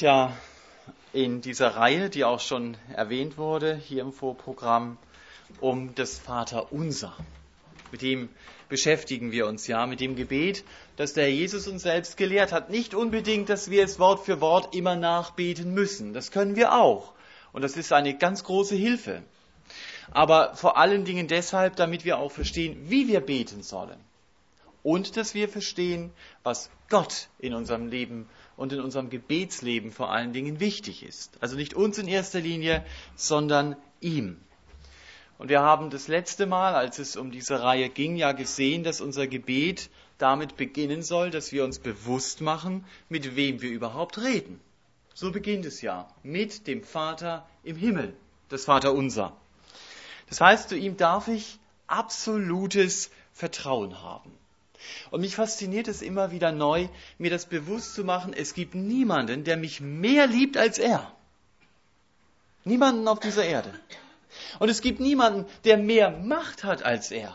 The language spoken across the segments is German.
ja in dieser Reihe, die auch schon erwähnt wurde, hier im Vorprogramm, um das Vaterunser. Mit dem beschäftigen wir uns ja, mit dem Gebet, das der Jesus uns selbst gelehrt hat. Nicht unbedingt, dass wir es Wort für Wort immer nachbeten müssen. Das können wir auch. Und das ist eine ganz große Hilfe. Aber vor allen Dingen deshalb, damit wir auch verstehen, wie wir beten sollen. Und dass wir verstehen, was Gott in unserem Leben und in unserem Gebetsleben vor allen Dingen wichtig ist. Also nicht uns in erster Linie, sondern ihm. Und wir haben das letzte Mal, als es um diese Reihe ging, ja gesehen, dass unser Gebet damit beginnen soll, dass wir uns bewusst machen, mit wem wir überhaupt reden. So beginnt es ja mit dem Vater im Himmel, das Vater unser. Das heißt, zu ihm darf ich absolutes Vertrauen haben. Und mich fasziniert es immer wieder neu, mir das bewusst zu machen, es gibt niemanden, der mich mehr liebt als er. Niemanden auf dieser Erde. Und es gibt niemanden, der mehr Macht hat als er.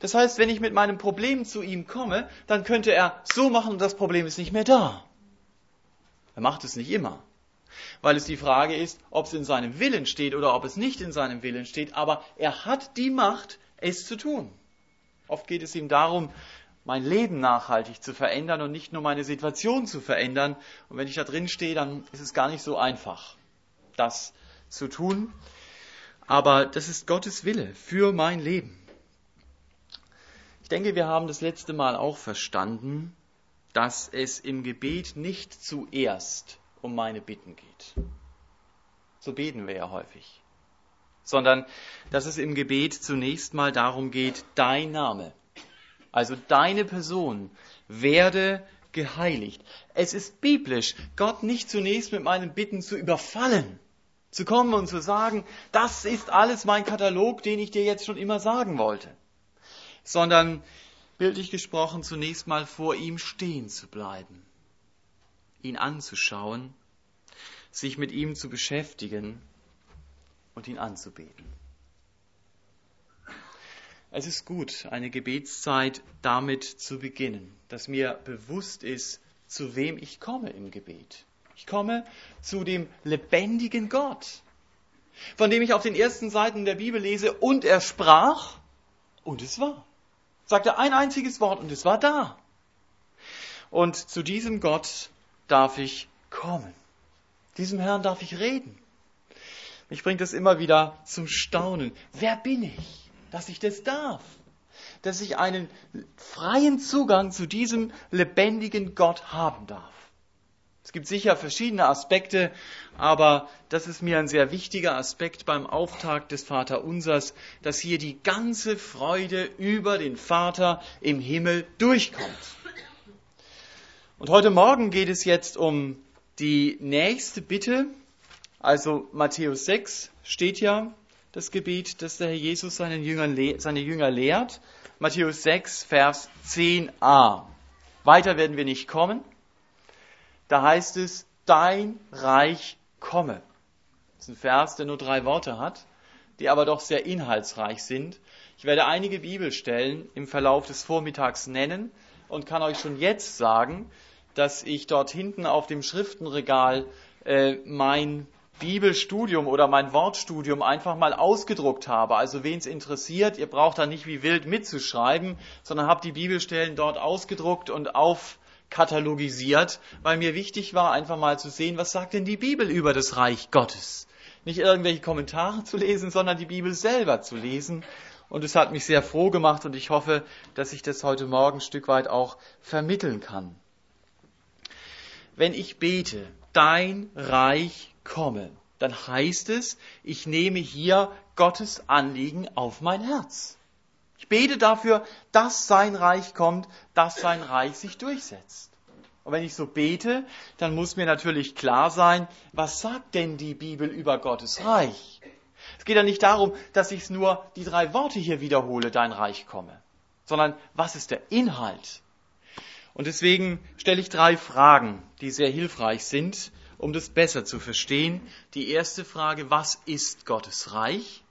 Das heißt, wenn ich mit meinem Problem zu ihm komme, dann könnte er so machen und das Problem ist nicht mehr da. Er macht es nicht immer. Weil es die Frage ist, ob es in seinem Willen steht oder ob es nicht in seinem Willen steht. Aber er hat die Macht, es zu tun. Oft geht es ihm darum, mein Leben nachhaltig zu verändern und nicht nur meine Situation zu verändern. Und wenn ich da drin stehe, dann ist es gar nicht so einfach, das zu tun. Aber das ist Gottes Wille für mein Leben. Ich denke, wir haben das letzte Mal auch verstanden, dass es im Gebet nicht zuerst um meine Bitten geht. So beten wir ja häufig. Sondern dass es im Gebet zunächst mal darum geht, dein Name also deine Person, werde geheiligt. Es ist biblisch, Gott nicht zunächst mit meinen Bitten zu überfallen, zu kommen und zu sagen, das ist alles mein Katalog, den ich dir jetzt schon immer sagen wollte, sondern bildlich gesprochen zunächst mal vor ihm stehen zu bleiben, ihn anzuschauen, sich mit ihm zu beschäftigen und ihn anzubeten. Es ist gut, eine Gebetszeit damit zu beginnen, dass mir bewusst ist, zu wem ich komme im Gebet. Ich komme zu dem lebendigen Gott, von dem ich auf den ersten Seiten der Bibel lese, und er sprach, und es war. Sagte ein einziges Wort, und es war da. Und zu diesem Gott darf ich kommen. Diesem Herrn darf ich reden. Mich bringt es immer wieder zum Staunen. Wer bin ich? Dass ich das darf, dass ich einen freien Zugang zu diesem lebendigen Gott haben darf. Es gibt sicher verschiedene Aspekte, aber das ist mir ein sehr wichtiger Aspekt beim Auftakt des Vaterunsers, dass hier die ganze Freude über den Vater im Himmel durchkommt. Und heute Morgen geht es jetzt um die nächste Bitte. Also Matthäus 6 steht ja, das Gebet, das der Herr Jesus seinen Jüngern, seine Jünger lehrt. Matthäus 6, Vers 10a. Weiter werden wir nicht kommen. Da heißt es, dein Reich komme. Das ist ein Vers, der nur drei Worte hat, die aber doch sehr inhaltsreich sind. Ich werde einige Bibelstellen im Verlauf des Vormittags nennen und kann euch schon jetzt sagen, dass ich dort hinten auf dem Schriftenregal äh, mein Bibelstudium oder mein Wortstudium einfach mal ausgedruckt habe. Also wen es interessiert, ihr braucht da nicht wie wild mitzuschreiben, sondern habt die Bibelstellen dort ausgedruckt und aufkatalogisiert, weil mir wichtig war, einfach mal zu sehen, was sagt denn die Bibel über das Reich Gottes. Nicht irgendwelche Kommentare zu lesen, sondern die Bibel selber zu lesen. Und es hat mich sehr froh gemacht und ich hoffe, dass ich das heute Morgen ein Stück weit auch vermitteln kann. Wenn ich bete, dein Reich komme, dann heißt es, ich nehme hier Gottes Anliegen auf mein Herz. Ich bete dafür, dass sein Reich kommt, dass sein Reich sich durchsetzt. Und wenn ich so bete, dann muss mir natürlich klar sein, was sagt denn die Bibel über Gottes Reich? Es geht ja nicht darum, dass ich nur die drei Worte hier wiederhole, dein Reich komme, sondern was ist der Inhalt? Und deswegen stelle ich drei Fragen, die sehr hilfreich sind, um das besser zu verstehen. Die erste Frage, was ist Gottes Reich?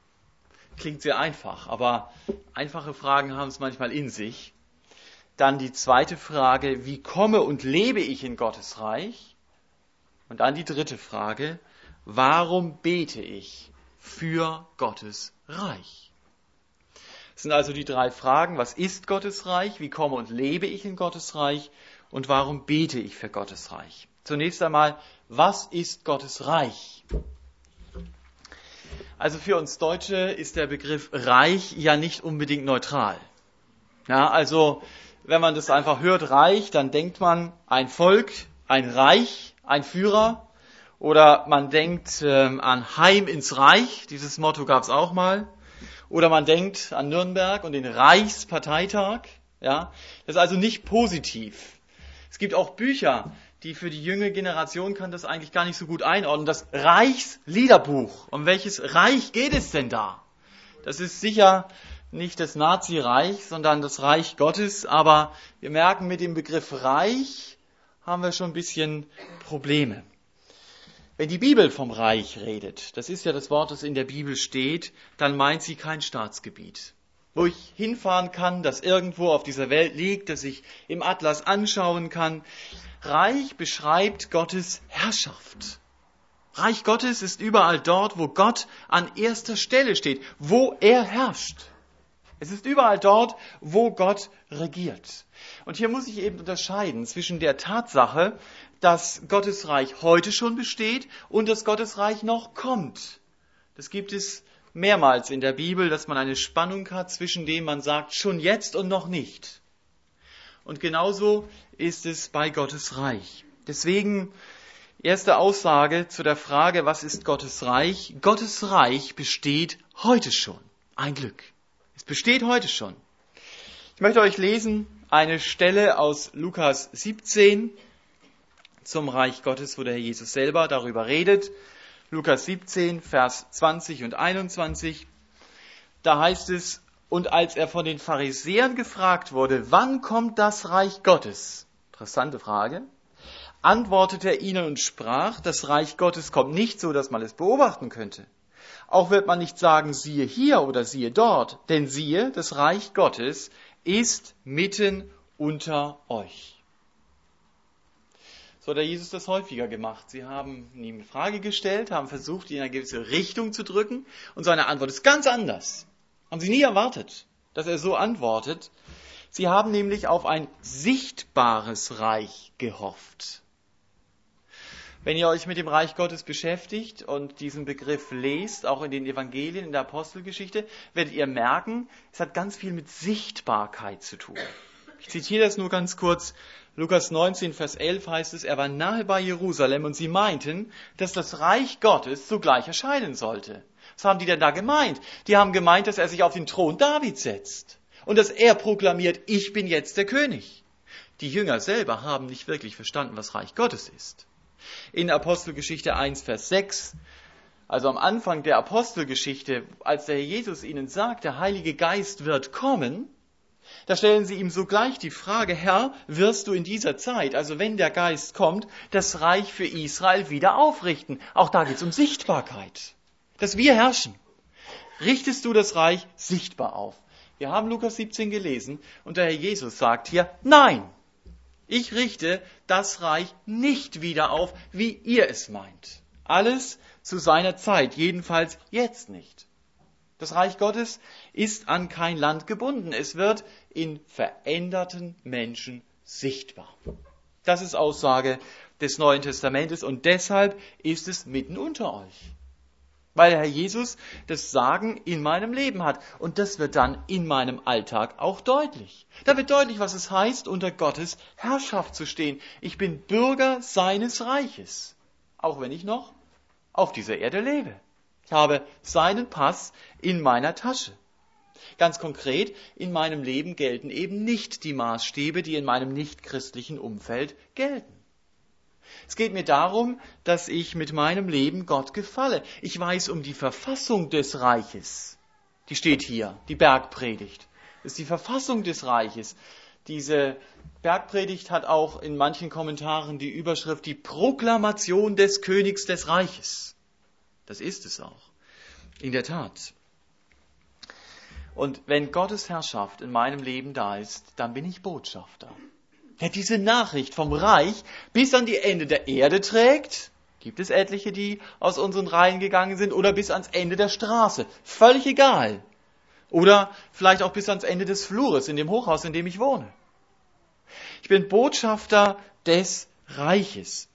Klingt sehr einfach, aber einfache Fragen haben es manchmal in sich. Dann die zweite Frage, wie komme und lebe ich in Gottes Reich? Und dann die dritte Frage, warum bete ich für Gottes Reich? Das sind also die drei Fragen, was ist Gottes Reich, wie komme und lebe ich in Gottes Reich und warum bete ich für Gottes Reich? Zunächst einmal, was ist Gottes Reich? Also für uns Deutsche ist der Begriff Reich ja nicht unbedingt neutral. Ja, also wenn man das einfach hört, Reich, dann denkt man ein Volk, ein Reich, ein Führer. Oder man denkt ähm, an Heim ins Reich, dieses Motto gab es auch mal. Oder man denkt an Nürnberg und den Reichsparteitag. Ja, das ist also nicht positiv. Es gibt auch Bücher, die für die junge Generation kann das eigentlich gar nicht so gut einordnen. Das Reichsliederbuch. Um welches Reich geht es denn da? Das ist sicher nicht das Nazireich, sondern das Reich Gottes. Aber wir merken, mit dem Begriff Reich haben wir schon ein bisschen Probleme. Wenn die Bibel vom Reich redet, das ist ja das Wort, das in der Bibel steht, dann meint sie kein Staatsgebiet wo ich hinfahren kann, das irgendwo auf dieser Welt liegt, das ich im Atlas anschauen kann. Reich beschreibt Gottes Herrschaft. Reich Gottes ist überall dort, wo Gott an erster Stelle steht, wo er herrscht. Es ist überall dort, wo Gott regiert. Und hier muss ich eben unterscheiden zwischen der Tatsache, dass Gottes Reich heute schon besteht und dass Gottes Reich noch kommt. Das gibt es mehrmals in der Bibel, dass man eine Spannung hat zwischen dem man sagt, schon jetzt und noch nicht. Und genauso ist es bei Gottes Reich. Deswegen erste Aussage zu der Frage, was ist Gottes Reich? Gottes Reich besteht heute schon. Ein Glück. Es besteht heute schon. Ich möchte euch lesen eine Stelle aus Lukas 17 zum Reich Gottes, wo der Herr Jesus selber darüber redet. Lukas 17, Vers 20 und 21. Da heißt es, und als er von den Pharisäern gefragt wurde, wann kommt das Reich Gottes? Interessante Frage. Antwortete er ihnen und sprach, das Reich Gottes kommt nicht so, dass man es beobachten könnte. Auch wird man nicht sagen, siehe hier oder siehe dort, denn siehe, das Reich Gottes ist mitten unter euch. So hat Jesus das häufiger gemacht. Sie haben ihm eine Frage gestellt, haben versucht, ihn in eine gewisse Richtung zu drücken und seine Antwort ist ganz anders. Haben sie nie erwartet, dass er so antwortet. Sie haben nämlich auf ein sichtbares Reich gehofft. Wenn ihr euch mit dem Reich Gottes beschäftigt und diesen Begriff lest, auch in den Evangelien, in der Apostelgeschichte, werdet ihr merken, es hat ganz viel mit Sichtbarkeit zu tun. Ich zitiere das nur ganz kurz. Lukas 19, Vers 11 heißt es, er war nahe bei Jerusalem und sie meinten, dass das Reich Gottes sogleich erscheinen sollte. Was haben die denn da gemeint? Die haben gemeint, dass er sich auf den Thron Davids setzt und dass er proklamiert, ich bin jetzt der König. Die Jünger selber haben nicht wirklich verstanden, was Reich Gottes ist. In Apostelgeschichte 1, Vers 6, also am Anfang der Apostelgeschichte, als der Herr Jesus ihnen sagt, der Heilige Geist wird kommen, da stellen sie ihm sogleich die Frage, Herr, wirst du in dieser Zeit, also wenn der Geist kommt, das Reich für Israel wieder aufrichten? Auch da geht es um Sichtbarkeit. Dass wir herrschen. Richtest du das Reich sichtbar auf? Wir haben Lukas 17 gelesen und der Herr Jesus sagt hier, nein, ich richte das Reich nicht wieder auf, wie ihr es meint. Alles zu seiner Zeit, jedenfalls jetzt nicht. Das Reich Gottes ist an kein Land gebunden. Es wird in veränderten Menschen sichtbar. Das ist Aussage des Neuen Testamentes und deshalb ist es mitten unter euch. Weil der Herr Jesus das Sagen in meinem Leben hat. Und das wird dann in meinem Alltag auch deutlich. Da wird deutlich, was es heißt, unter Gottes Herrschaft zu stehen. Ich bin Bürger seines Reiches. Auch wenn ich noch auf dieser Erde lebe. Ich habe seinen Pass in meiner Tasche. Ganz konkret, in meinem Leben gelten eben nicht die Maßstäbe, die in meinem nichtchristlichen Umfeld gelten. Es geht mir darum, dass ich mit meinem Leben Gott gefalle. Ich weiß um die Verfassung des Reiches. Die steht hier, die Bergpredigt. Das ist die Verfassung des Reiches. Diese Bergpredigt hat auch in manchen Kommentaren die Überschrift die Proklamation des Königs des Reiches. Das ist es auch. In der Tat. Und wenn Gottes Herrschaft in meinem Leben da ist, dann bin ich Botschafter. Der diese Nachricht vom Reich bis an die Ende der Erde trägt, Gibt es etliche, die aus unseren Reihen gegangen sind oder bis ans Ende der Straße? Völlig egal. Oder vielleicht auch bis ans Ende des Flures in dem Hochhaus, in dem ich wohne. Ich bin Botschafter des Reiches.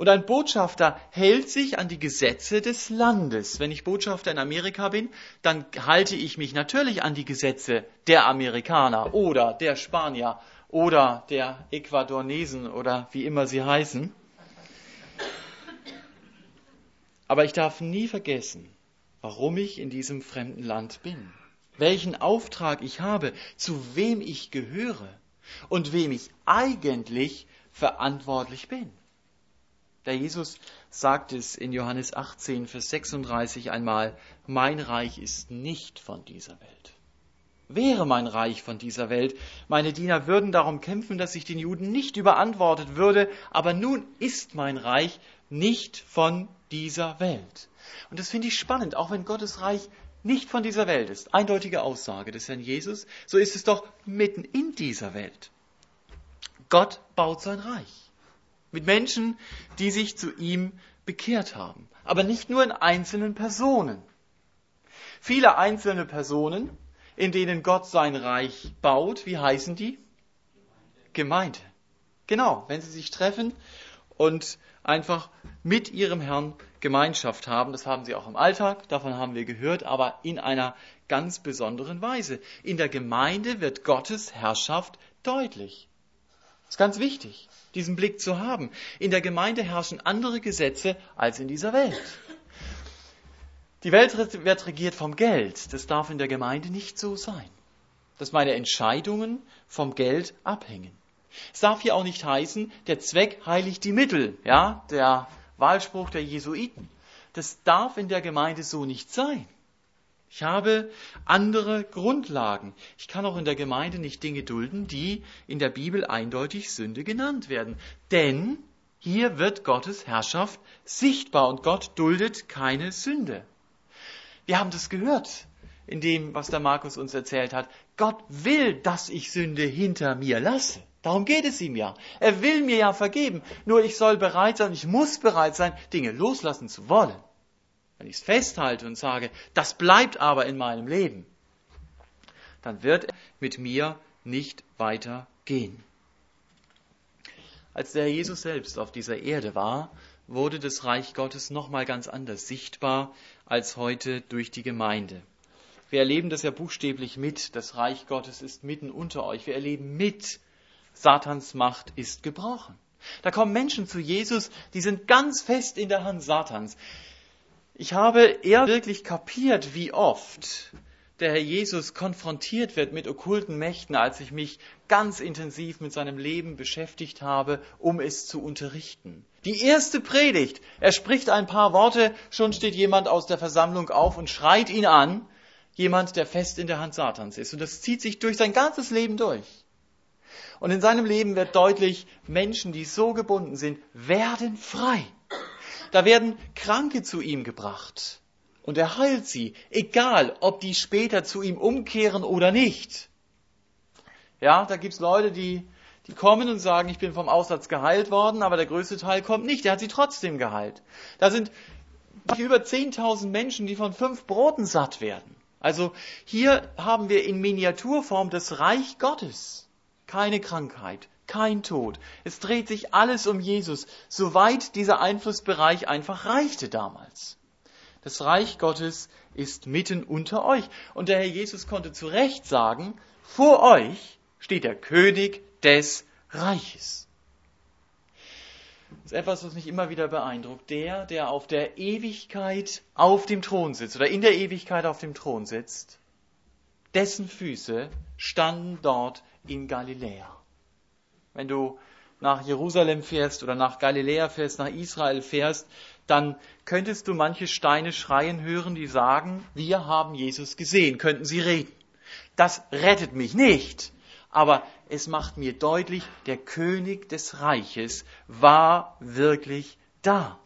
Und ein Botschafter hält sich an die Gesetze des Landes. Wenn ich Botschafter in Amerika bin, dann halte ich mich natürlich an die Gesetze der Amerikaner oder der Spanier oder der Ecuadornesen oder wie immer sie heißen. Aber ich darf nie vergessen, warum ich in diesem fremden Land bin, welchen Auftrag ich habe, zu wem ich gehöre und wem ich eigentlich verantwortlich bin. Der Jesus sagt es in Johannes 18, Vers 36 einmal, mein Reich ist nicht von dieser Welt. Wäre mein Reich von dieser Welt, meine Diener würden darum kämpfen, dass ich den Juden nicht überantwortet würde, aber nun ist mein Reich nicht von dieser Welt. Und das finde ich spannend, auch wenn Gottes Reich nicht von dieser Welt ist. Eindeutige Aussage des Herrn Jesus. So ist es doch mitten in dieser Welt. Gott baut sein Reich. Mit Menschen, die sich zu ihm bekehrt haben. Aber nicht nur in einzelnen Personen. Viele einzelne Personen, in denen Gott sein Reich baut, wie heißen die? Gemeinde. Genau, wenn sie sich treffen und einfach mit ihrem Herrn Gemeinschaft haben. Das haben sie auch im Alltag, davon haben wir gehört, aber in einer ganz besonderen Weise. In der Gemeinde wird Gottes Herrschaft deutlich. Ist ganz wichtig, diesen Blick zu haben. In der Gemeinde herrschen andere Gesetze als in dieser Welt. Die Welt wird regiert vom Geld. Das darf in der Gemeinde nicht so sein. Dass meine Entscheidungen vom Geld abhängen. Es darf hier auch nicht heißen, der Zweck heiligt die Mittel, ja, der Wahlspruch der Jesuiten. Das darf in der Gemeinde so nicht sein. Ich habe andere Grundlagen. Ich kann auch in der Gemeinde nicht Dinge dulden, die in der Bibel eindeutig Sünde genannt werden. Denn hier wird Gottes Herrschaft sichtbar und Gott duldet keine Sünde. Wir haben das gehört in dem, was der Markus uns erzählt hat. Gott will, dass ich Sünde hinter mir lasse. Darum geht es ihm ja. Er will mir ja vergeben. Nur ich soll bereit sein, ich muss bereit sein, Dinge loslassen zu wollen. Wenn ich es festhalte und sage, das bleibt aber in meinem Leben, dann wird er mit mir nicht weitergehen. Als der Jesus selbst auf dieser Erde war, wurde das Reich Gottes nochmal ganz anders sichtbar als heute durch die Gemeinde. Wir erleben das ja buchstäblich mit. Das Reich Gottes ist mitten unter euch. Wir erleben mit, Satans Macht ist gebrochen. Da kommen Menschen zu Jesus, die sind ganz fest in der Hand Satans. Ich habe eher wirklich kapiert, wie oft der Herr Jesus konfrontiert wird mit okkulten Mächten, als ich mich ganz intensiv mit seinem Leben beschäftigt habe, um es zu unterrichten. Die erste Predigt, er spricht ein paar Worte, schon steht jemand aus der Versammlung auf und schreit ihn an, jemand, der fest in der Hand Satans ist. Und das zieht sich durch sein ganzes Leben durch. Und in seinem Leben wird deutlich, Menschen, die so gebunden sind, werden frei. Da werden Kranke zu ihm gebracht. Und er heilt sie, egal ob die später zu ihm umkehren oder nicht. Ja, da gibt's Leute, die, die kommen und sagen, ich bin vom Aussatz geheilt worden, aber der größte Teil kommt nicht, der hat sie trotzdem geheilt. Da sind über 10.000 Menschen, die von fünf Broten satt werden. Also hier haben wir in Miniaturform das Reich Gottes keine Krankheit, kein Tod. Es dreht sich alles um Jesus, soweit dieser Einflussbereich einfach reichte damals. Das Reich Gottes ist mitten unter euch. Und der Herr Jesus konnte zu Recht sagen, vor euch steht der König des Reiches. Das ist etwas, was mich immer wieder beeindruckt. Der, der auf der Ewigkeit auf dem Thron sitzt oder in der Ewigkeit auf dem Thron sitzt, dessen Füße standen dort in Galiläa. Wenn du nach Jerusalem fährst oder nach Galiläa fährst, nach Israel fährst, dann könntest du manche Steine schreien hören, die sagen, wir haben Jesus gesehen, könnten sie reden. Das rettet mich nicht, aber es macht mir deutlich, der König des Reiches war wirklich da.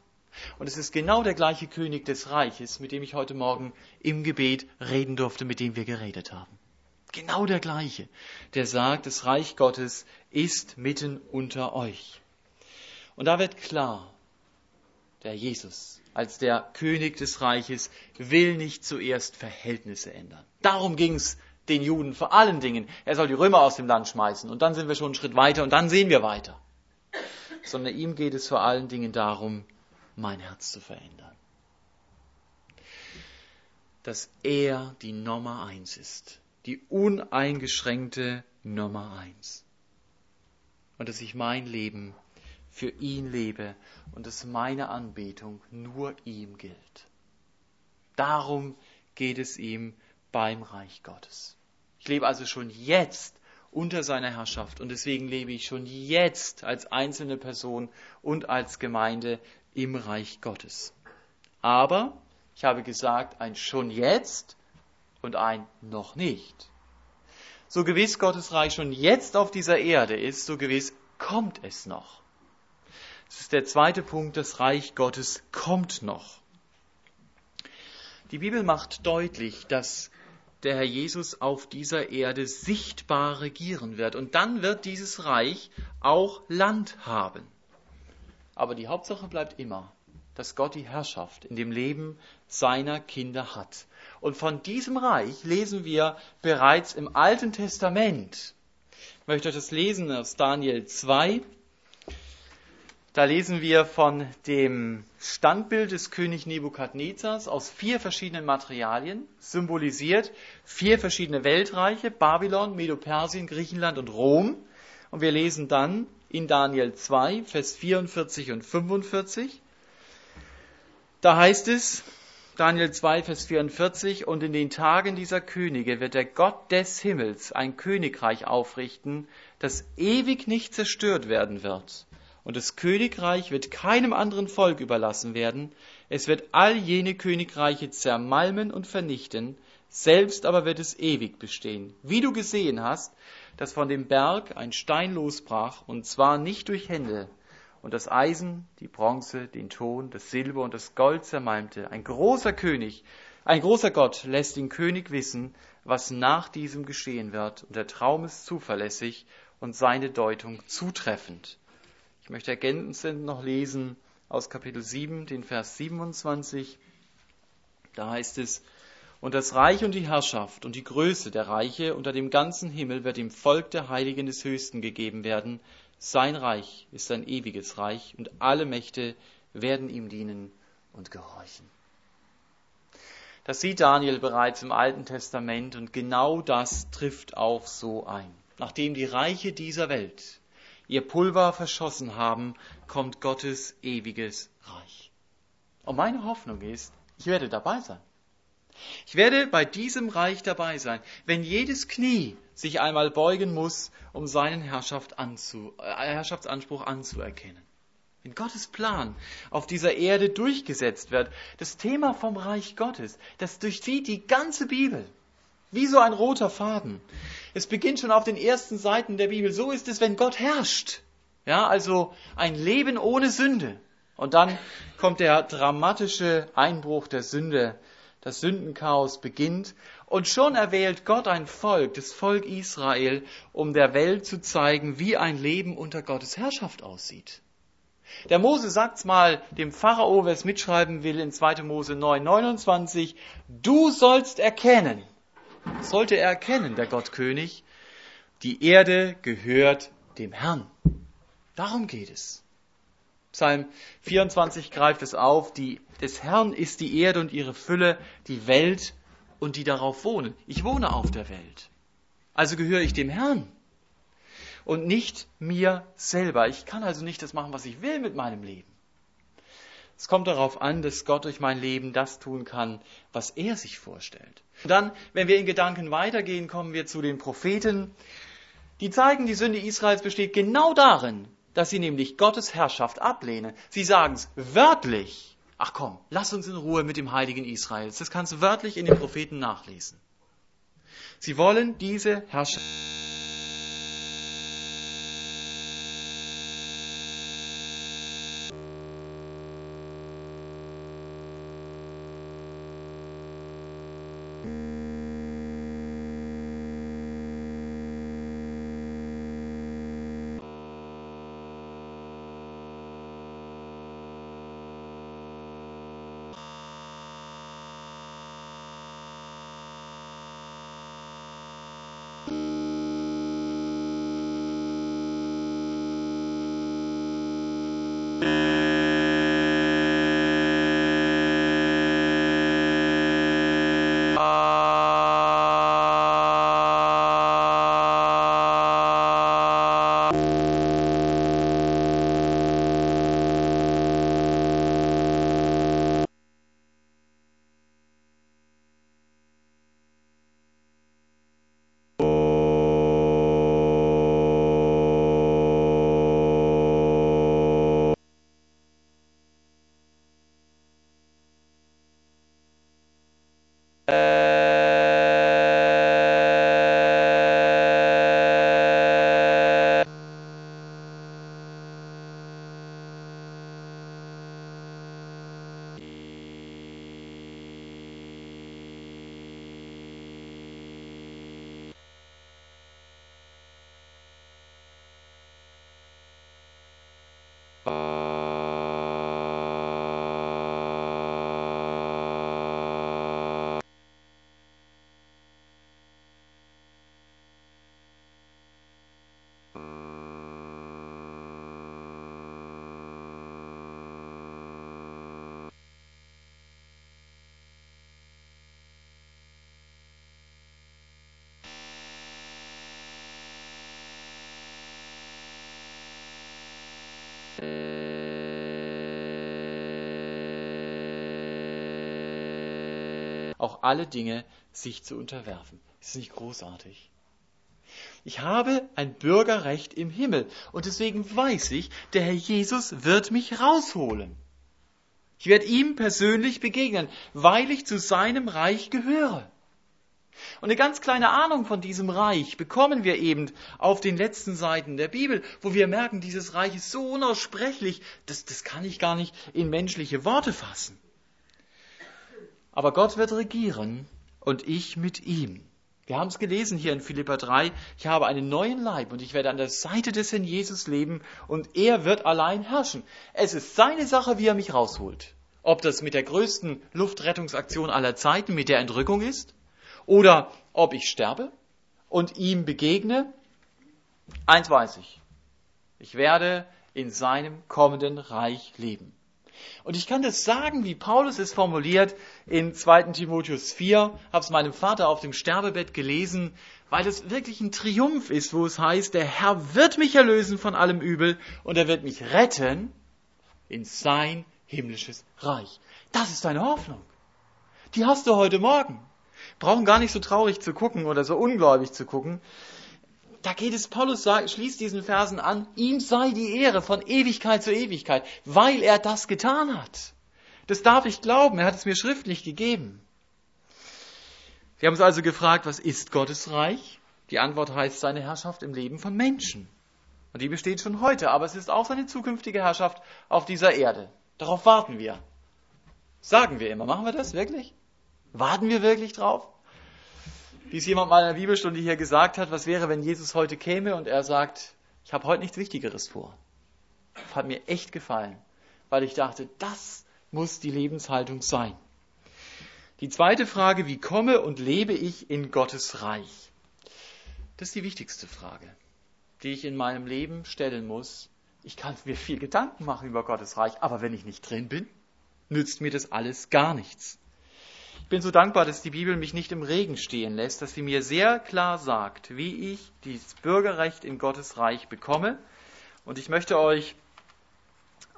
Und es ist genau der gleiche König des Reiches, mit dem ich heute Morgen im Gebet reden durfte, mit dem wir geredet haben. Genau der gleiche, der sagt, das Reich Gottes ist mitten unter euch. Und da wird klar, der Jesus, als der König des Reiches, will nicht zuerst Verhältnisse ändern. Darum ging es den Juden vor allen Dingen. Er soll die Römer aus dem Land schmeißen und dann sind wir schon einen Schritt weiter und dann sehen wir weiter. Sondern ihm geht es vor allen Dingen darum, mein Herz zu verändern. Dass er die Nummer eins ist, die uneingeschränkte Nummer eins. Und dass ich mein Leben für ihn lebe und dass meine Anbetung nur ihm gilt. Darum geht es ihm beim Reich Gottes. Ich lebe also schon jetzt unter seiner Herrschaft und deswegen lebe ich schon jetzt als einzelne Person und als Gemeinde im Reich Gottes. Aber ich habe gesagt, ein schon jetzt und ein noch nicht. So gewiss Gottes Reich schon jetzt auf dieser Erde ist, so gewiss kommt es noch. Das ist der zweite Punkt, das Reich Gottes kommt noch. Die Bibel macht deutlich, dass der Herr Jesus auf dieser Erde sichtbar regieren wird. Und dann wird dieses Reich auch Land haben. Aber die Hauptsache bleibt immer, dass Gott die Herrschaft in dem Leben seiner Kinder hat. Und von diesem Reich lesen wir bereits im Alten Testament. Ich möchte euch das lesen aus Daniel 2, da lesen wir von dem Standbild des König Nebukadnezars aus vier verschiedenen Materialien, symbolisiert vier verschiedene Weltreiche, Babylon, Medo-Persien, Griechenland und Rom. Und wir lesen dann in Daniel 2, Vers 44 und 45. Da heißt es, Daniel 2, Vers 44, und in den Tagen dieser Könige wird der Gott des Himmels ein Königreich aufrichten, das ewig nicht zerstört werden wird. Und das Königreich wird keinem anderen Volk überlassen werden, es wird all jene Königreiche zermalmen und vernichten, selbst aber wird es ewig bestehen. Wie du gesehen hast, dass von dem Berg ein Stein losbrach, und zwar nicht durch Hände, und das Eisen, die Bronze, den Ton, das Silber und das Gold zermalmte. Ein großer König, ein großer Gott lässt den König wissen, was nach diesem geschehen wird, und der Traum ist zuverlässig und seine Deutung zutreffend. Ich möchte ergänzend noch lesen aus Kapitel 7, den Vers 27. Da heißt es, und das Reich und die Herrschaft und die Größe der Reiche unter dem ganzen Himmel wird dem Volk der Heiligen des Höchsten gegeben werden. Sein Reich ist ein ewiges Reich und alle Mächte werden ihm dienen und gehorchen. Das sieht Daniel bereits im Alten Testament und genau das trifft auch so ein. Nachdem die Reiche dieser Welt ihr Pulver verschossen haben, kommt Gottes ewiges Reich. Und meine Hoffnung ist, ich werde dabei sein. Ich werde bei diesem Reich dabei sein, wenn jedes Knie sich einmal beugen muss, um seinen Herrschaft anzu, äh, Herrschaftsanspruch anzuerkennen. Wenn Gottes Plan auf dieser Erde durchgesetzt wird, das Thema vom Reich Gottes, das durchzieht die ganze Bibel. Wie so ein roter Faden. Es beginnt schon auf den ersten Seiten der Bibel. So ist es, wenn Gott herrscht. Ja, also ein Leben ohne Sünde. Und dann kommt der dramatische Einbruch der Sünde. Das Sündenchaos beginnt. Und schon erwählt Gott ein Volk, das Volk Israel, um der Welt zu zeigen, wie ein Leben unter Gottes Herrschaft aussieht. Der Mose sagt's mal dem Pharao, wer es mitschreiben will, in 2. Mose 9, 29, du sollst erkennen, sollte er erkennen, der Gottkönig, die Erde gehört dem Herrn. Darum geht es. Psalm 24 greift es auf, die, des Herrn ist die Erde und ihre Fülle, die Welt und die darauf wohnen. Ich wohne auf der Welt. Also gehöre ich dem Herrn und nicht mir selber. Ich kann also nicht das machen, was ich will mit meinem Leben. Es kommt darauf an, dass Gott durch mein Leben das tun kann, was er sich vorstellt. Und dann, wenn wir in Gedanken weitergehen, kommen wir zu den Propheten. Die zeigen, die Sünde Israels besteht genau darin, dass sie nämlich Gottes Herrschaft ablehnen. Sie sagen es wörtlich. Ach komm, lass uns in Ruhe mit dem Heiligen Israels. Das kannst du wörtlich in den Propheten nachlesen. Sie wollen diese Herrschaft. Alle Dinge sich zu unterwerfen. Ist das nicht großartig? Ich habe ein Bürgerrecht im Himmel und deswegen weiß ich, der Herr Jesus wird mich rausholen. Ich werde ihm persönlich begegnen, weil ich zu seinem Reich gehöre. Und eine ganz kleine Ahnung von diesem Reich bekommen wir eben auf den letzten Seiten der Bibel, wo wir merken, dieses Reich ist so unaussprechlich, das, das kann ich gar nicht in menschliche Worte fassen. Aber Gott wird regieren und ich mit ihm. Wir haben es gelesen hier in Philippa 3. Ich habe einen neuen Leib und ich werde an der Seite des Herrn Jesus leben und er wird allein herrschen. Es ist seine Sache, wie er mich rausholt. Ob das mit der größten Luftrettungsaktion aller Zeiten, mit der Entrückung ist, oder ob ich sterbe und ihm begegne. Eins weiß ich. Ich werde in seinem kommenden Reich leben. Und ich kann das sagen, wie Paulus es formuliert in 2. Timotheus 4, habe es meinem Vater auf dem Sterbebett gelesen, weil es wirklich ein Triumph ist, wo es heißt, der Herr wird mich erlösen von allem Übel und er wird mich retten in sein himmlisches Reich. Das ist deine Hoffnung. Die hast du heute Morgen. Brauchen gar nicht so traurig zu gucken oder so ungläubig zu gucken. Da geht es, Paulus sagt, schließt diesen Versen an, ihm sei die Ehre von Ewigkeit zu Ewigkeit, weil er das getan hat. Das darf ich glauben, er hat es mir schriftlich gegeben. Wir haben uns also gefragt, was ist Gottes Reich? Die Antwort heißt seine Herrschaft im Leben von Menschen. Und die besteht schon heute, aber es ist auch seine zukünftige Herrschaft auf dieser Erde. Darauf warten wir. Sagen wir immer. Machen wir das wirklich? Warten wir wirklich drauf? Wie es jemand mal in der Bibelstunde hier gesagt hat, was wäre, wenn Jesus heute käme und er sagt, ich habe heute nichts Wichtigeres vor. Das hat mir echt gefallen, weil ich dachte, das muss die Lebenshaltung sein. Die zweite Frage, wie komme und lebe ich in Gottes Reich? Das ist die wichtigste Frage, die ich in meinem Leben stellen muss. Ich kann mir viel Gedanken machen über Gottes Reich, aber wenn ich nicht drin bin, nützt mir das alles gar nichts. Ich bin so dankbar, dass die Bibel mich nicht im Regen stehen lässt, dass sie mir sehr klar sagt, wie ich dieses Bürgerrecht in Gottes Reich bekomme. Und ich möchte euch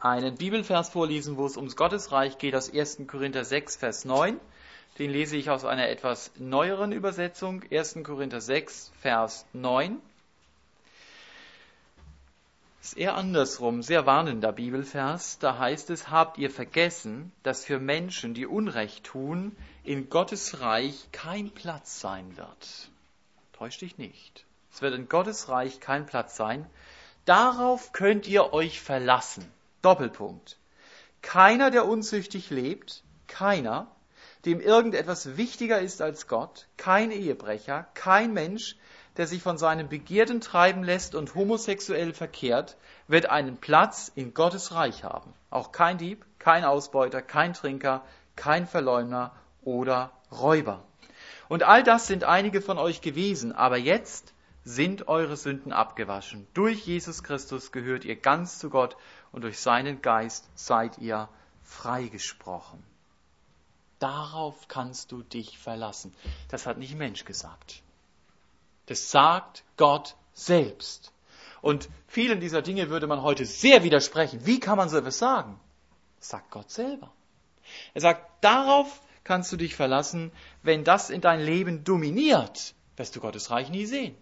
einen Bibelvers vorlesen, wo es ums Gottesreich geht, aus 1. Korinther 6, Vers 9. Den lese ich aus einer etwas neueren Übersetzung, 1. Korinther 6, Vers 9 ist eher andersrum, sehr warnender Bibelvers. Da heißt es, habt ihr vergessen, dass für Menschen, die Unrecht tun, in Gottes Reich kein Platz sein wird. Täusch dich nicht. Es wird in Gottes Reich kein Platz sein. Darauf könnt ihr euch verlassen. Doppelpunkt. Keiner, der unzüchtig lebt, keiner, dem irgendetwas wichtiger ist als Gott, kein Ehebrecher, kein Mensch, der sich von seinen Begierden treiben lässt und homosexuell verkehrt, wird einen Platz in Gottes Reich haben. Auch kein Dieb, kein Ausbeuter, kein Trinker, kein Verleumder oder Räuber. Und all das sind einige von euch gewesen, aber jetzt sind eure Sünden abgewaschen. Durch Jesus Christus gehört ihr ganz zu Gott und durch seinen Geist seid ihr freigesprochen. Darauf kannst du dich verlassen. Das hat nicht Mensch gesagt. Das sagt Gott selbst. Und vielen dieser Dinge würde man heute sehr widersprechen. Wie kann man so etwas sagen? Das sagt Gott selber. Er sagt, darauf kannst du dich verlassen, wenn das in dein Leben dominiert, wirst du Gottes Reich nie sehen.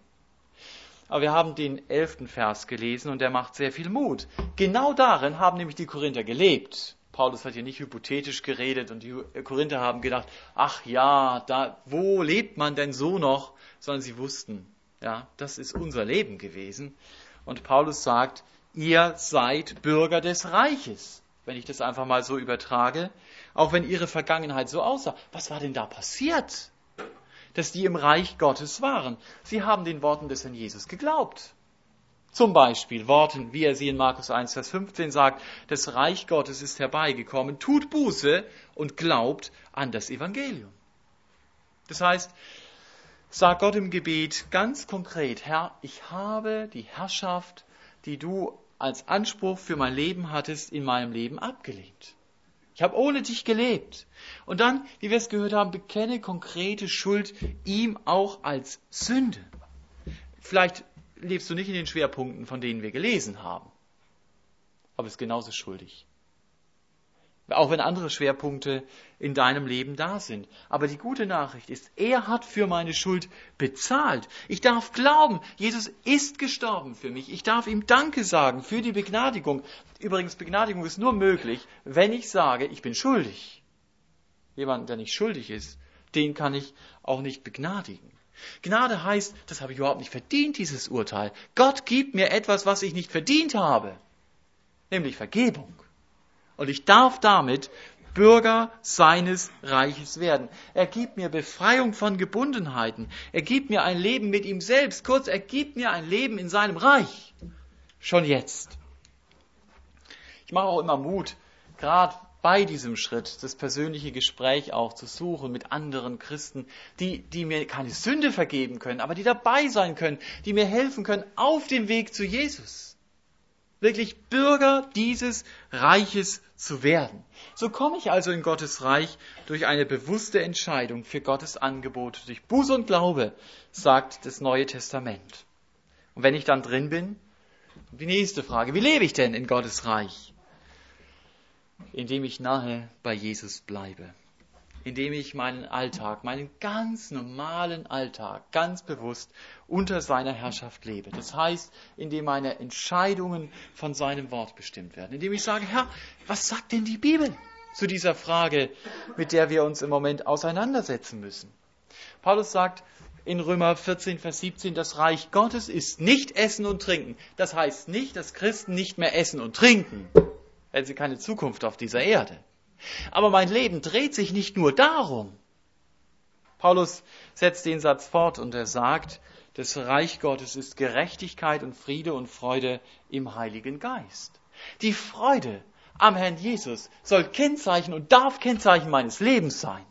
Aber wir haben den elften Vers gelesen und der macht sehr viel Mut. Genau darin haben nämlich die Korinther gelebt. Paulus hat hier nicht hypothetisch geredet und die Korinther haben gedacht, ach ja, da, wo lebt man denn so noch? Sondern sie wussten, ja, das ist unser Leben gewesen. Und Paulus sagt, ihr seid Bürger des Reiches, wenn ich das einfach mal so übertrage, auch wenn ihre Vergangenheit so aussah. Was war denn da passiert? Dass die im Reich Gottes waren. Sie haben den Worten des Herrn Jesus geglaubt. Zum Beispiel Worten, wie er sie in Markus 1, Vers 15 sagt, das Reich Gottes ist herbeigekommen, tut Buße und glaubt an das Evangelium. Das heißt, sag Gott im Gebet ganz konkret, Herr, ich habe die Herrschaft, die du als Anspruch für mein Leben hattest, in meinem Leben abgelehnt. Ich habe ohne dich gelebt. Und dann, wie wir es gehört haben, bekenne konkrete Schuld ihm auch als Sünde. Vielleicht lebst du nicht in den Schwerpunkten, von denen wir gelesen haben. Aber bist genauso schuldig. Auch wenn andere Schwerpunkte in deinem Leben da sind. Aber die gute Nachricht ist, er hat für meine Schuld bezahlt. Ich darf glauben, Jesus ist gestorben für mich. Ich darf ihm Danke sagen für die Begnadigung. Übrigens, Begnadigung ist nur möglich, wenn ich sage, ich bin schuldig. Jemand, der nicht schuldig ist, den kann ich auch nicht begnadigen. Gnade heißt, das habe ich überhaupt nicht verdient, dieses Urteil. Gott gibt mir etwas, was ich nicht verdient habe, nämlich Vergebung. Und ich darf damit Bürger seines Reiches werden. Er gibt mir Befreiung von Gebundenheiten. Er gibt mir ein Leben mit ihm selbst. Kurz, er gibt mir ein Leben in seinem Reich. Schon jetzt. Ich mache auch immer Mut, gerade bei diesem Schritt das persönliche Gespräch auch zu suchen mit anderen Christen, die, die mir keine Sünde vergeben können, aber die dabei sein können, die mir helfen können auf dem Weg zu Jesus. Wirklich Bürger dieses Reiches zu werden. So komme ich also in Gottes Reich durch eine bewusste Entscheidung für Gottes Angebote, durch Buße und Glaube, sagt das Neue Testament. Und wenn ich dann drin bin, die nächste Frage, wie lebe ich denn in Gottes Reich? Indem ich nahe bei Jesus bleibe, indem ich meinen Alltag, meinen ganz normalen Alltag ganz bewusst unter seiner Herrschaft lebe. Das heißt, indem meine Entscheidungen von seinem Wort bestimmt werden, indem ich sage, Herr, was sagt denn die Bibel zu dieser Frage, mit der wir uns im Moment auseinandersetzen müssen? Paulus sagt, in Römer 14, Vers 17, das Reich Gottes ist nicht Essen und Trinken. Das heißt nicht, dass Christen nicht mehr essen und trinken hätten sie keine Zukunft auf dieser Erde. Aber mein Leben dreht sich nicht nur darum. Paulus setzt den Satz fort und er sagt, das Reich Gottes ist Gerechtigkeit und Friede und Freude im Heiligen Geist. Die Freude am Herrn Jesus soll Kennzeichen und darf Kennzeichen meines Lebens sein.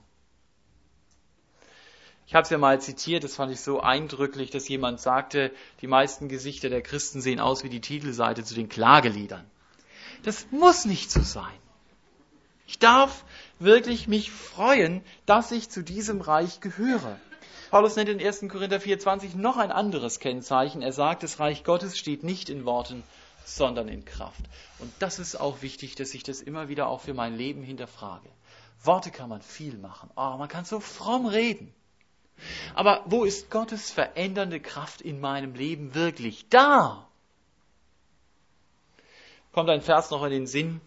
Ich habe es ja mal zitiert, das fand ich so eindrücklich, dass jemand sagte, die meisten Gesichter der Christen sehen aus wie die Titelseite zu den Klageliedern. Das muss nicht so sein. Ich darf wirklich mich freuen, dass ich zu diesem Reich gehöre. Paulus nennt in 1. Korinther 4,20 noch ein anderes Kennzeichen. Er sagt, das Reich Gottes steht nicht in Worten, sondern in Kraft. Und das ist auch wichtig, dass ich das immer wieder auch für mein Leben hinterfrage. Worte kann man viel machen. Oh, man kann so fromm reden. Aber wo ist Gottes verändernde Kraft in meinem Leben wirklich da? Kommt ein Vers noch in den Sinn,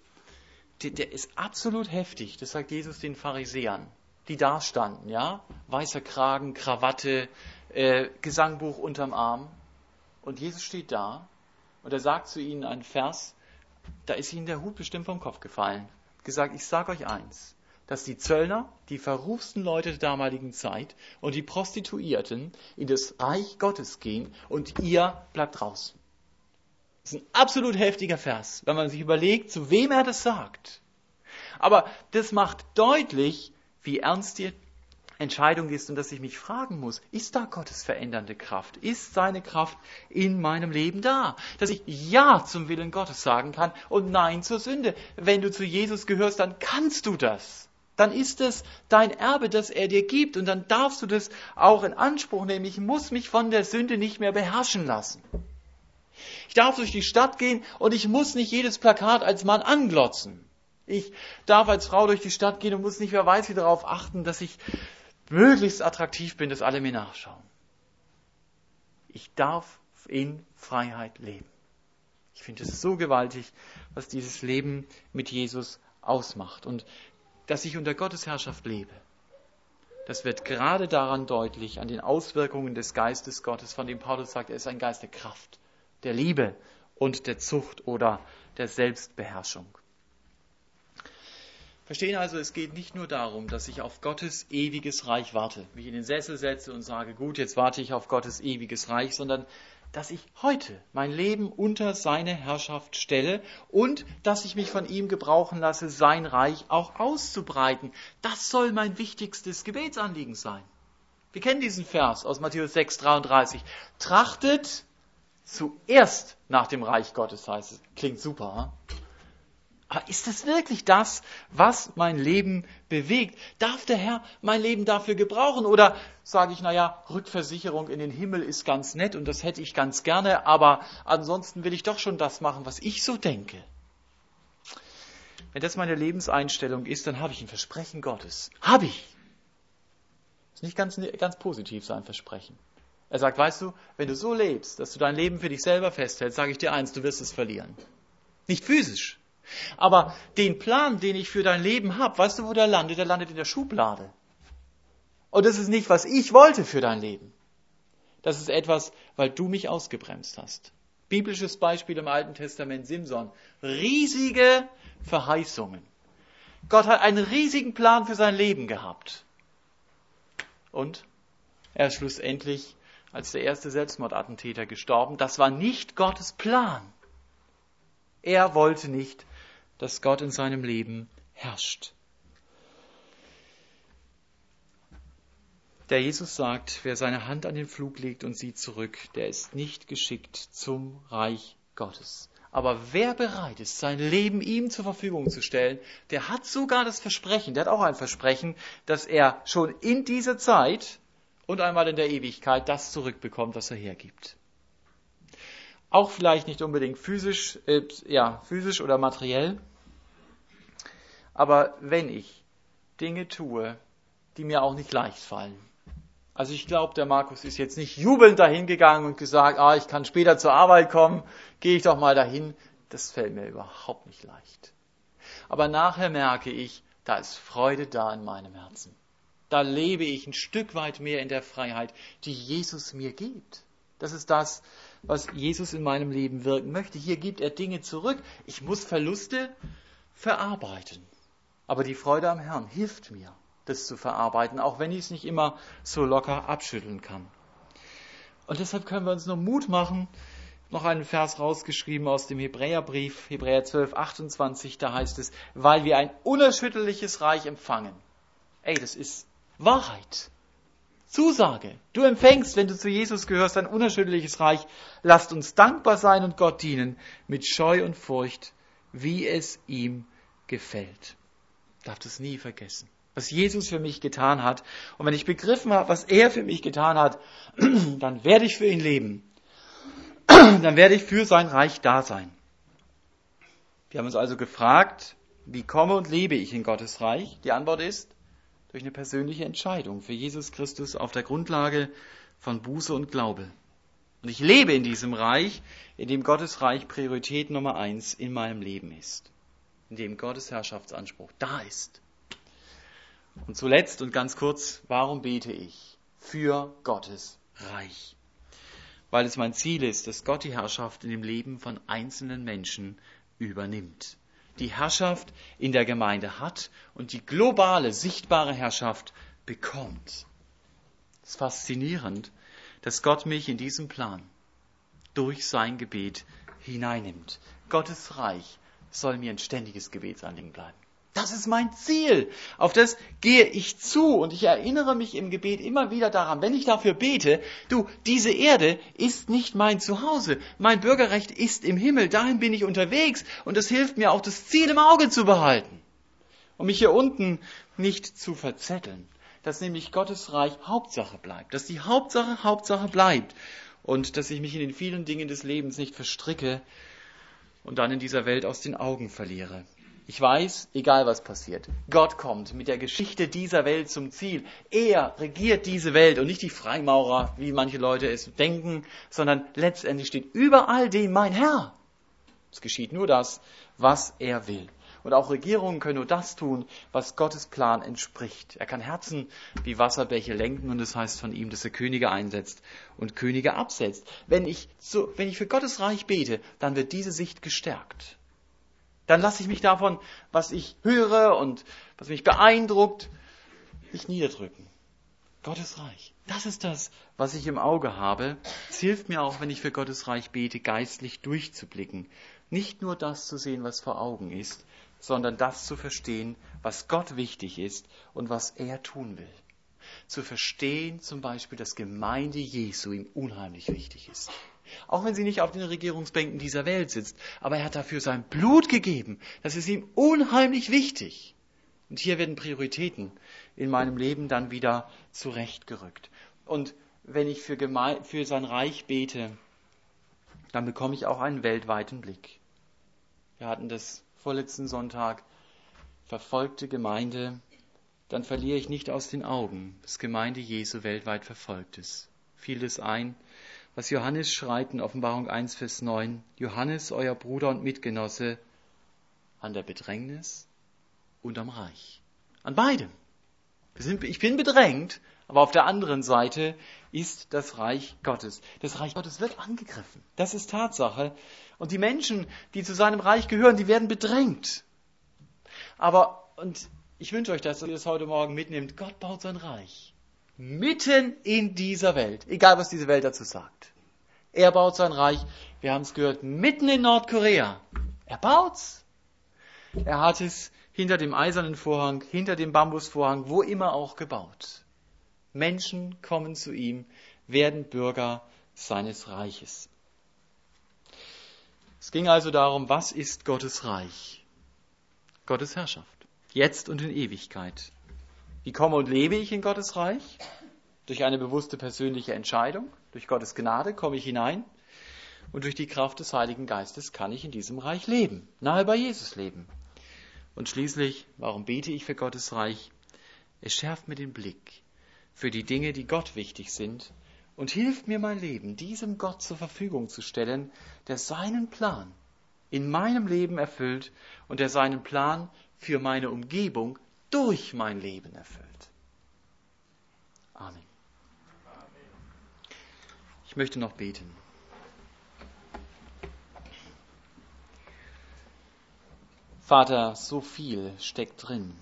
der, der ist absolut heftig. Das sagt Jesus den Pharisäern, die da standen, ja? Weißer Kragen, Krawatte, äh, Gesangbuch unterm Arm. Und Jesus steht da und er sagt zu ihnen einen Vers, da ist ihnen der Hut bestimmt vom Kopf gefallen. Gesagt, ich sage euch eins, dass die Zöllner, die verrufsten Leute der damaligen Zeit und die Prostituierten in das Reich Gottes gehen und ihr bleibt draußen. Das ist ein absolut heftiger Vers, wenn man sich überlegt, zu wem er das sagt. Aber das macht deutlich, wie ernst die Entscheidung ist und dass ich mich fragen muss, ist da Gottes verändernde Kraft? Ist seine Kraft in meinem Leben da? Dass ich Ja zum Willen Gottes sagen kann und Nein zur Sünde. Wenn du zu Jesus gehörst, dann kannst du das. Dann ist es dein Erbe, das er dir gibt und dann darfst du das auch in Anspruch nehmen. Ich muss mich von der Sünde nicht mehr beherrschen lassen. Ich darf durch die Stadt gehen und ich muss nicht jedes Plakat als Mann anglotzen. Ich darf als Frau durch die Stadt gehen und muss nicht wer weiß wie darauf achten, dass ich möglichst attraktiv bin, dass alle mir nachschauen. Ich darf in Freiheit leben. Ich finde es so gewaltig, was dieses Leben mit Jesus ausmacht. Und dass ich unter Gottes Herrschaft lebe. Das wird gerade daran deutlich, an den Auswirkungen des Geistes Gottes, von dem Paulus sagt, er ist ein Geist der Kraft, der Liebe und der Zucht oder der Selbstbeherrschung. Verstehen also, es geht nicht nur darum, dass ich auf Gottes ewiges Reich warte, mich in den Sessel setze und sage, gut, jetzt warte ich auf Gottes ewiges Reich, sondern dass ich heute mein Leben unter seine Herrschaft stelle und dass ich mich von ihm gebrauchen lasse, sein Reich auch auszubreiten. Das soll mein wichtigstes Gebetsanliegen sein. Wir kennen diesen Vers aus Matthäus 6, 33. Trachtet zuerst nach dem Reich Gottes, heißt es. Klingt super. Hm? Aber ist es wirklich das, was mein Leben bewegt? Darf der Herr mein Leben dafür gebrauchen? Oder sage ich, naja, Rückversicherung in den Himmel ist ganz nett und das hätte ich ganz gerne, aber ansonsten will ich doch schon das machen, was ich so denke. Wenn das meine Lebenseinstellung ist, dann habe ich ein Versprechen Gottes. Habe ich. Ist nicht ganz, ganz positiv sein Versprechen. Er sagt, weißt du, wenn du so lebst, dass du dein Leben für dich selber festhältst, sage ich dir eins, du wirst es verlieren. Nicht physisch, aber den Plan, den ich für dein Leben habe, weißt du, wo der landet? Der landet in der Schublade. Und das ist nicht, was ich wollte für dein Leben. Das ist etwas, weil du mich ausgebremst hast. Biblisches Beispiel im Alten Testament Simson. Riesige Verheißungen. Gott hat einen riesigen Plan für sein Leben gehabt. Und er ist schlussendlich als der erste Selbstmordattentäter gestorben. Das war nicht Gottes Plan. Er wollte nicht, dass Gott in seinem Leben herrscht. Der Jesus sagt, wer seine Hand an den Flug legt und sieht zurück, der ist nicht geschickt zum Reich Gottes. Aber wer bereit ist, sein Leben ihm zur Verfügung zu stellen, der hat sogar das Versprechen, der hat auch ein Versprechen, dass er schon in dieser Zeit und einmal in der Ewigkeit das zurückbekommt, was er hergibt. Auch vielleicht nicht unbedingt physisch, äh, ja, physisch oder materiell, aber wenn ich Dinge tue, die mir auch nicht leicht fallen. Also ich glaube, der Markus ist jetzt nicht jubelnd dahin gegangen und gesagt, ah, ich kann später zur Arbeit kommen, gehe ich doch mal dahin. Das fällt mir überhaupt nicht leicht. Aber nachher merke ich, da ist Freude da in meinem Herzen. Da lebe ich ein Stück weit mehr in der Freiheit, die Jesus mir gibt. Das ist das, was Jesus in meinem Leben wirken möchte. Hier gibt er Dinge zurück. Ich muss Verluste verarbeiten. Aber die Freude am Herrn hilft mir, das zu verarbeiten, auch wenn ich es nicht immer so locker abschütteln kann. Und deshalb können wir uns nur Mut machen. Noch einen Vers rausgeschrieben aus dem Hebräerbrief, Hebräer 12, 28, da heißt es, weil wir ein unerschütterliches Reich empfangen. Ey, das ist Wahrheit. Zusage. Du empfängst, wenn du zu Jesus gehörst, ein unerschütterliches Reich. Lasst uns dankbar sein und Gott dienen mit Scheu und Furcht, wie es ihm gefällt darf das nie vergessen. Was Jesus für mich getan hat. Und wenn ich begriffen habe, was er für mich getan hat, dann werde ich für ihn leben. Dann werde ich für sein Reich da sein. Wir haben uns also gefragt, wie komme und lebe ich in Gottes Reich? Die Antwort ist durch eine persönliche Entscheidung für Jesus Christus auf der Grundlage von Buße und Glaube. Und ich lebe in diesem Reich, in dem Gottes Reich Priorität Nummer eins in meinem Leben ist in dem Gottes Herrschaftsanspruch da ist. Und zuletzt und ganz kurz, warum bete ich für Gottes Reich? Weil es mein Ziel ist, dass Gott die Herrschaft in dem Leben von einzelnen Menschen übernimmt. Die Herrschaft in der Gemeinde hat und die globale, sichtbare Herrschaft bekommt. Es ist faszinierend, dass Gott mich in diesem Plan durch sein Gebet hineinnimmt. Gottes Reich soll mir ein ständiges Gebetsanliegen bleiben. Das ist mein Ziel. Auf das gehe ich zu und ich erinnere mich im Gebet immer wieder daran, wenn ich dafür bete, du, diese Erde ist nicht mein Zuhause. Mein Bürgerrecht ist im Himmel. Dahin bin ich unterwegs und das hilft mir auch, das Ziel im Auge zu behalten. Und mich hier unten nicht zu verzetteln. Dass nämlich Gottes Reich Hauptsache bleibt. Dass die Hauptsache Hauptsache bleibt. Und dass ich mich in den vielen Dingen des Lebens nicht verstricke und dann in dieser Welt aus den Augen verliere. Ich weiß, egal was passiert, Gott kommt mit der Geschichte dieser Welt zum Ziel. Er regiert diese Welt und nicht die Freimaurer, wie manche Leute es denken, sondern letztendlich steht über all dem mein Herr. Es geschieht nur das, was er will. Und auch Regierungen können nur das tun, was Gottes Plan entspricht. Er kann Herzen wie Wasserbäche lenken und es das heißt von ihm, dass er Könige einsetzt und Könige absetzt. Wenn ich, so, wenn ich für Gottes Reich bete, dann wird diese Sicht gestärkt. Dann lasse ich mich davon, was ich höre und was mich beeindruckt, nicht niederdrücken. Gottes Reich. Das ist das, was ich im Auge habe. Es hilft mir auch, wenn ich für Gottes Reich bete, geistlich durchzublicken. Nicht nur das zu sehen, was vor Augen ist, sondern das zu verstehen, was Gott wichtig ist und was er tun will. Zu verstehen zum Beispiel, dass Gemeinde Jesu ihm unheimlich wichtig ist. Auch wenn sie nicht auf den Regierungsbänken dieser Welt sitzt, aber er hat dafür sein Blut gegeben. Das ist ihm unheimlich wichtig. Und hier werden Prioritäten in meinem Leben dann wieder zurechtgerückt. Und wenn ich für, Geme für sein Reich bete, dann bekomme ich auch einen weltweiten Blick. Wir hatten das vorletzten Sonntag, verfolgte Gemeinde, dann verliere ich nicht aus den Augen, dass Gemeinde Jesu weltweit verfolgt ist. Fiel es ein, was Johannes schreibt in Offenbarung 1, Vers 9, Johannes, euer Bruder und Mitgenosse, an der Bedrängnis und am Reich. An beidem. Ich bin bedrängt, aber auf der anderen Seite ist das Reich Gottes. Das Reich Gottes wird angegriffen. Das ist Tatsache. Und die Menschen, die zu seinem Reich gehören, die werden bedrängt. Aber, und ich wünsche euch, dass ihr das heute Morgen mitnehmt, Gott baut sein Reich. Mitten in dieser Welt. Egal, was diese Welt dazu sagt. Er baut sein Reich. Wir haben es gehört, mitten in Nordkorea. Er baut's. Er hat es hinter dem eisernen Vorhang, hinter dem Bambusvorhang, wo immer auch gebaut. Menschen kommen zu ihm, werden Bürger seines Reiches. Es ging also darum, was ist Gottes Reich? Gottes Herrschaft, jetzt und in Ewigkeit. Wie komme und lebe ich in Gottes Reich? Durch eine bewusste persönliche Entscheidung, durch Gottes Gnade komme ich hinein und durch die Kraft des Heiligen Geistes kann ich in diesem Reich leben, nahe bei Jesus leben. Und schließlich, warum bete ich für Gottes Reich? Es schärft mir den Blick für die Dinge, die Gott wichtig sind und hilft mir mein Leben diesem Gott zur Verfügung zu stellen, der seinen Plan in meinem Leben erfüllt und der seinen Plan für meine Umgebung durch mein Leben erfüllt. Amen. Ich möchte noch beten. Vater, so viel steckt drin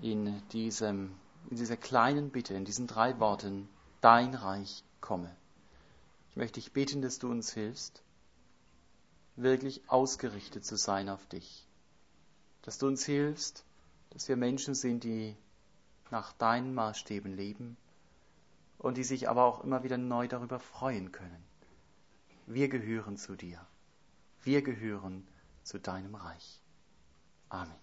in, diesem, in dieser kleinen Bitte, in diesen drei Worten, dein Reich komme. Ich möchte dich beten, dass du uns hilfst, wirklich ausgerichtet zu sein auf dich. Dass du uns hilfst, dass wir Menschen sind, die nach deinen Maßstäben leben und die sich aber auch immer wieder neu darüber freuen können. Wir gehören zu dir. Wir gehören zu deinem Reich. Amen.